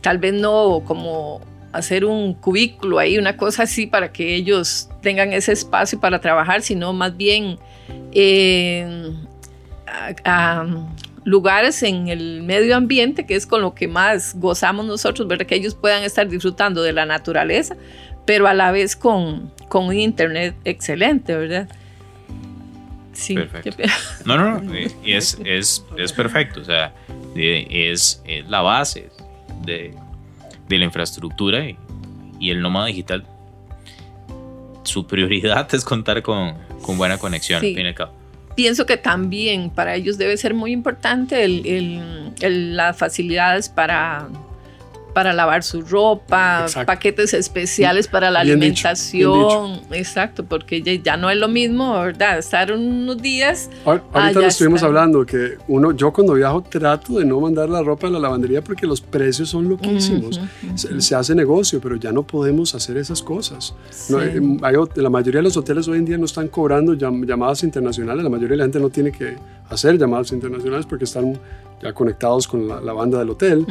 Tal vez no como hacer un cubículo ahí, una cosa así para que ellos tengan ese espacio para trabajar, sino más bien eh, lugares en el medio ambiente, que es con lo que más gozamos nosotros, ¿verdad? Que ellos puedan estar disfrutando de la naturaleza, pero a la vez con, con un internet excelente, ¿verdad? Sí. Perfecto. No, no, no, es, es, es perfecto, o sea, es, es la base de, de la infraestructura y, y, el nómada digital, su prioridad es contar con, con buena conexión, sí. fin cabo pienso que también para ellos debe ser muy importante el, las facilidades para para lavar su ropa, paquetes especiales para la alimentación. Exacto, porque ya, no es lo mismo, ¿verdad? Estar unos días. Ahorita lo estuvimos hablando, que uno, yo cuando viajo trato de no mandar la ropa a la lavandería porque los precios son loquísimos. se, hace negocio, pero ya no podemos hacer esas cosas. Eh, la mayoría de los hoteles hoy en día no están cobrando llamadas internacionales, la mayoría de la gente no tiene que hacer llamadas internacionales porque están ya conectados con la, banda del hotel,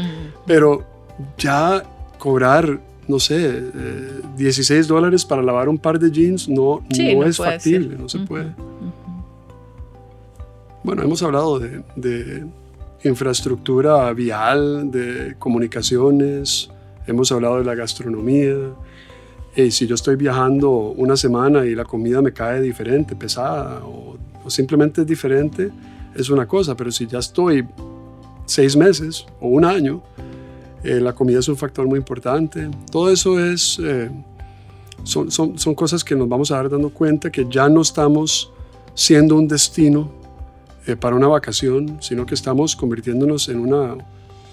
pero ya cobrar, no sé, 16 eh, dólares para lavar un par de jeans no, no, es factible, no se puede. Bueno, hemos hablado de, infraestructura vial, de comunicaciones, hemos hablado de la gastronomía. Y si yo estoy viajando una semana y la comida me cae diferente, pesada o, o simplemente es diferente, es una cosa, pero si ya estoy seis meses o un año, eh, la comida es un factor muy importante. Todo eso es, eh, son, son, son, cosas que nos vamos a dar dando cuenta que ya no estamos siendo un destino eh, para una vacación, sino que estamos convirtiéndonos en una,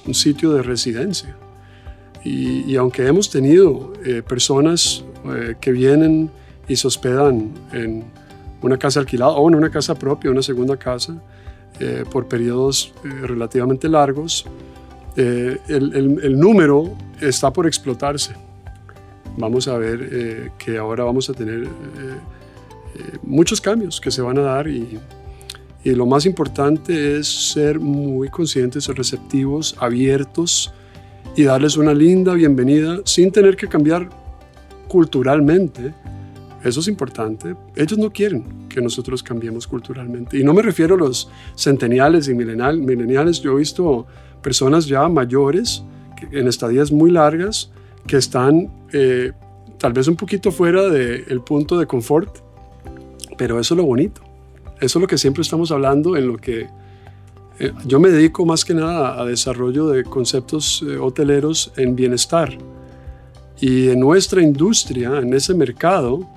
un sitio de residencia. Y, y aunque hemos tenido personas que vienen y se hospedan en una casa alquilada o en una casa propia, una segunda casa, por periodos relativamente largos, eh, el, número está por explotarse. Vamos a ver eh, que ahora vamos a tener eh, muchos cambios que se van a dar y, y, lo más importante es ser muy conscientes, receptivos, abiertos y darles una linda bienvenida sin tener que cambiar culturalmente. Eso es importante. Ellos no quieren que nosotros cambiemos culturalmente. Y no me refiero a los centeniales y mileniales. Yo he visto personas ya mayores, en estadías muy largas, que están eh, tal vez un poquito fuera del punto de confort, pero eso es lo bonito. Eso es lo que siempre estamos hablando en lo que eh, yo me dedico más que nada a desarrollo de conceptos eh, hoteleros en bienestar. Y en nuestra industria, en ese mercado,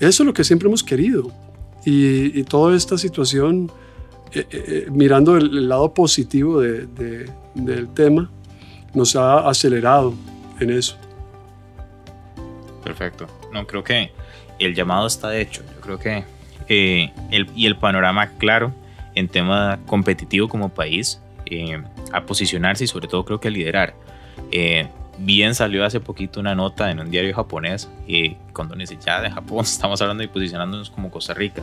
eso es lo que siempre hemos querido. Y toda esta situación, mirando el, lado positivo de, del tema nos ha acelerado en eso. Perfecto. No, creo que el llamado está hecho. Yo creo que eh, el, y el panorama claro en tema competitivo como país, eh, a posicionarse y sobre todo creo que a liderar. Eh, bien salió hace poquito una nota en un diario japonés, y cuando dice ya de Japón estamos hablando de posicionándonos como Costa Rica,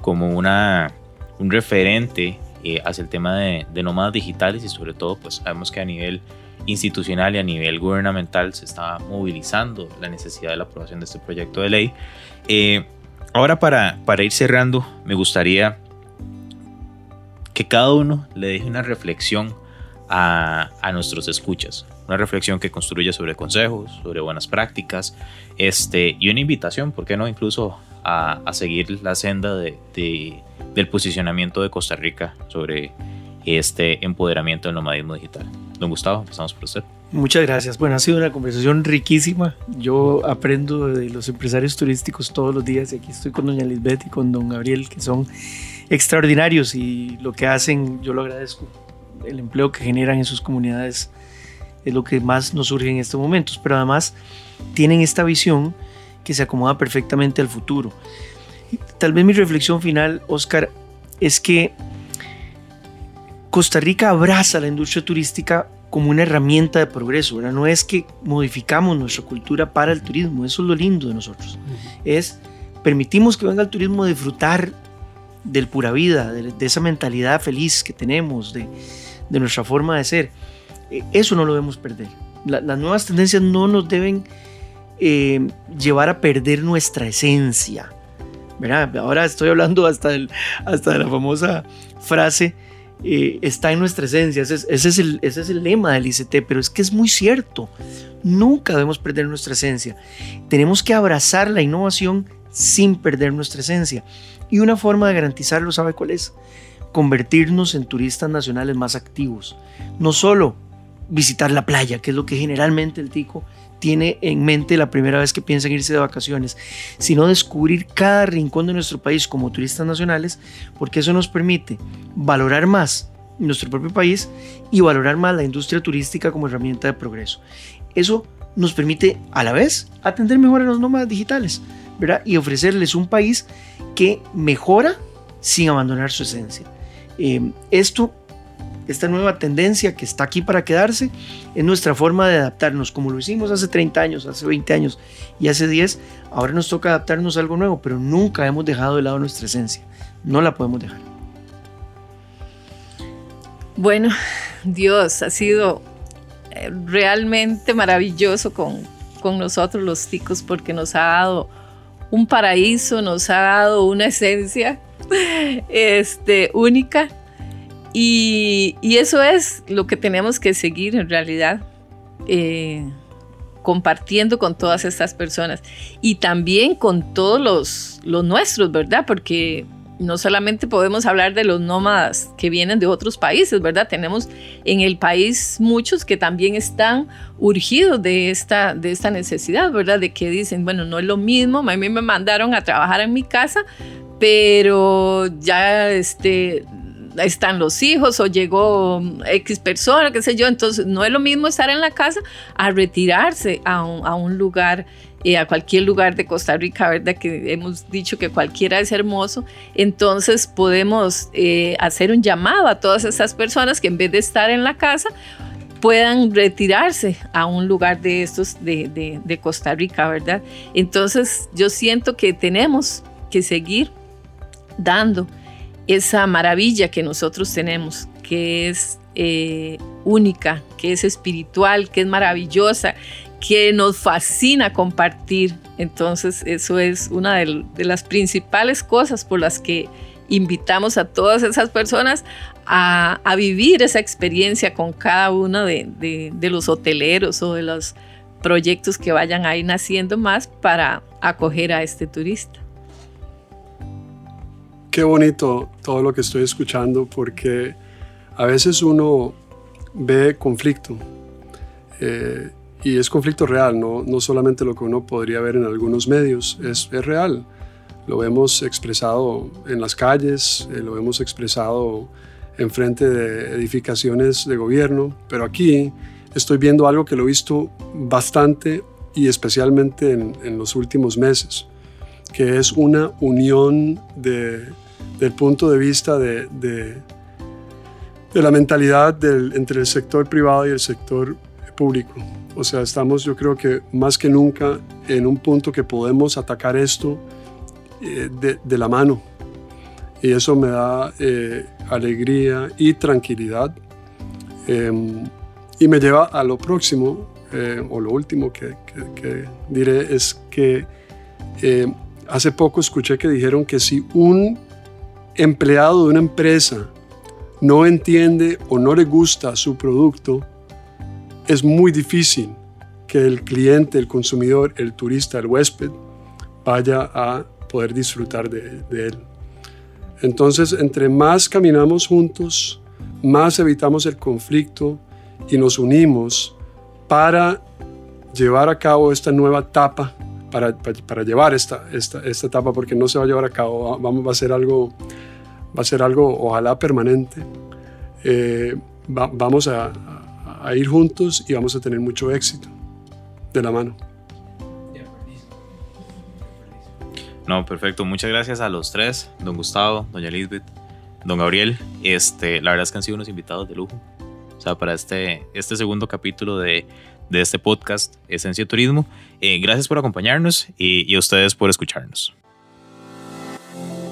como una, un referente eh, hacia el tema de, de, nómadas digitales y sobre todo pues sabemos que a nivel institucional y a nivel gubernamental se está movilizando la necesidad de la aprobación de este proyecto de ley. Eh, ahora para, para ir cerrando me gustaría que cada uno le deje una reflexión a, a, nuestros escuchas. Una reflexión que construya sobre consejos, sobre buenas prácticas este, y una invitación, ¿por qué no? Incluso a, a seguir la senda de, de, del posicionamiento de Costa Rica sobre este empoderamiento del nomadismo digital. Don Gustavo, empezamos por usted. Muchas gracias. Bueno, ha sido una conversación riquísima. Yo aprendo de los empresarios turísticos todos los días y aquí estoy con doña Lisbeth y con don Gabriel, que son extraordinarios y lo que hacen yo lo agradezco. El empleo que generan en sus comunidades es lo que más nos surge en estos momentos, pero además tienen esta visión que se acomoda perfectamente al futuro. Tal vez mi reflexión final, Oscar, es que Costa Rica abraza la industria turística como una herramienta de progreso, ¿verdad? No es que modificamos nuestra cultura para el turismo, eso es lo lindo de nosotros. Es permitimos que venga el turismo a disfrutar del pura vida, de, esa mentalidad feliz que tenemos, de, nuestra forma de ser. E, eso no lo debemos perder. las nuevas tendencias no nos deben eh, llevar a perder nuestra esencia. ¿Verdad? Ahora estoy hablando hasta, hasta de la famosa frase eh, está en nuestra esencia. Ese es, el, ese es el lema del ICT, pero es que es muy cierto. Nunca debemos perder nuestra esencia. Tenemos que abrazar la innovación sin perder nuestra esencia. Y una forma de garantizarlo, ¿sabe cuál es? Convertirnos en turistas nacionales más activos. No solo visitar la playa, que es lo que generalmente el tico tiene en mente la primera vez que piensa en irse de vacaciones, sino descubrir cada rincón de nuestro país como turistas nacionales, porque eso nos permite valorar más nuestro propio país y valorar más la industria turística como herramienta de progreso. Eso nos permite a la vez atender mejor a los nómadas digitales ¿verdad? y ofrecerles un país que mejora sin abandonar su esencia. Eh, esto esta nueva tendencia que está aquí para quedarse es nuestra forma de adaptarnos, como lo hicimos hace 30 años, hace 20 años y hace 10. Ahora nos toca adaptarnos a algo nuevo, pero nunca hemos dejado de lado nuestra esencia. No la podemos dejar. Bueno, Dios ha sido eh, realmente maravilloso con, con nosotros los ticos porque nos ha dado un paraíso, nos ha dado una esencia este, única y, eso es lo que tenemos que seguir en realidad, eh, compartiendo con todas estas personas y también con todos los, los nuestros, ¿verdad? Porque no solamente podemos hablar de los nómadas que vienen de otros países, ¿verdad? Tenemos en el país muchos que también están urgidos de esta, de esta necesidad, ¿verdad? De que dicen, bueno, no es lo mismo, a mí me mandaron a trabajar en mi casa, pero ya este, están los hijos o llegó X persona, qué sé yo. Entonces, no es lo mismo estar en la casa a retirarse a un, lugar, eh, a cualquier lugar de Costa Rica, ¿verdad? Que hemos dicho que cualquiera es hermoso. Entonces, podemos eh, hacer un llamado a todas esas personas que en vez de estar en la casa, puedan retirarse a un lugar de estos de, de Costa Rica, ¿verdad? Entonces, yo siento que tenemos que seguir dando esa maravilla que nosotros tenemos, que es eh, única, que es espiritual, que es maravillosa, que nos fascina compartir. Entonces eso es una de, las principales cosas por las que invitamos a todas esas personas a, vivir esa experiencia con cada uno de, de los hoteleros o de los proyectos que vayan ahí naciendo más para acoger a este turista. Qué bonito todo lo que estoy escuchando porque a veces uno ve conflicto eh, y es conflicto real, no, no solamente lo que uno podría ver en algunos medios, es, es real. Lo vemos expresado en las calles, eh, lo vemos expresado en frente de edificaciones de gobierno, pero aquí estoy viendo algo que lo he visto bastante y especialmente en, en los últimos meses, que es una unión de del punto de vista de, de, la mentalidad entre el sector privado y el sector público. O sea, estamos yo creo que más que nunca en un punto que podemos atacar esto eh, de, la mano. Y eso me da eh, alegría y tranquilidad. Em, y me lleva a lo próximo, eh, o lo último que diré, es que hace poco escuché que dijeron que si un empleado de una empresa no entiende o no le gusta su producto, es muy difícil que el cliente, el consumidor, el turista, el huésped vaya a poder disfrutar de, él. Entonces, entre más caminamos juntos, más evitamos el conflicto y nos unimos para llevar a cabo esta nueva etapa, para, para, llevar esta, esta, esta, etapa, porque no se va a llevar a cabo, vamos, va a ser algo va a ser algo ojalá permanente. Eh, vamos a, ir juntos y vamos a tener mucho éxito de la mano. No, perfecto. Muchas gracias a los tres, don Gustavo, doña Lisbeth, don Gabriel. Este, la verdad es que han sido unos invitados de lujo. O sea, para este, este segundo capítulo de, de este podcast, Esencia Turismo. Eh, gracias por acompañarnos y, y a ustedes por escucharnos.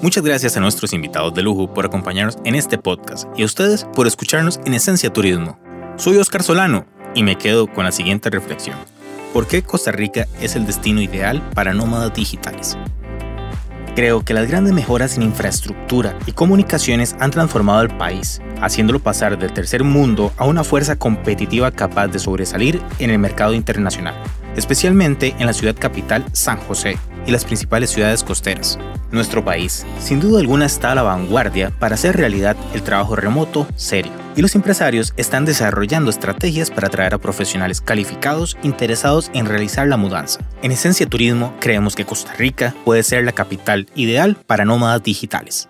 Muchas gracias a nuestros invitados de lujo por acompañarnos en este podcast y a ustedes por escucharnos en Esencia Turismo. Soy Oscar Solano y me quedo con la siguiente reflexión. ¿Por qué Costa Rica es el destino ideal para nómadas digitales? Creo que las grandes mejoras en infraestructura y comunicaciones han transformado el país, haciéndolo pasar del tercer mundo a una fuerza competitiva capaz de sobresalir en el mercado internacional, especialmente en la ciudad capital San José y las principales ciudades costeras. Nuestro país, sin duda alguna, está a la vanguardia para hacer realidad el trabajo remoto serio, y los empresarios están desarrollando estrategias para atraer a profesionales calificados interesados en realizar la mudanza. En Esencia Turismo, creemos que Costa Rica puede ser la capital ideal para nómadas digitales.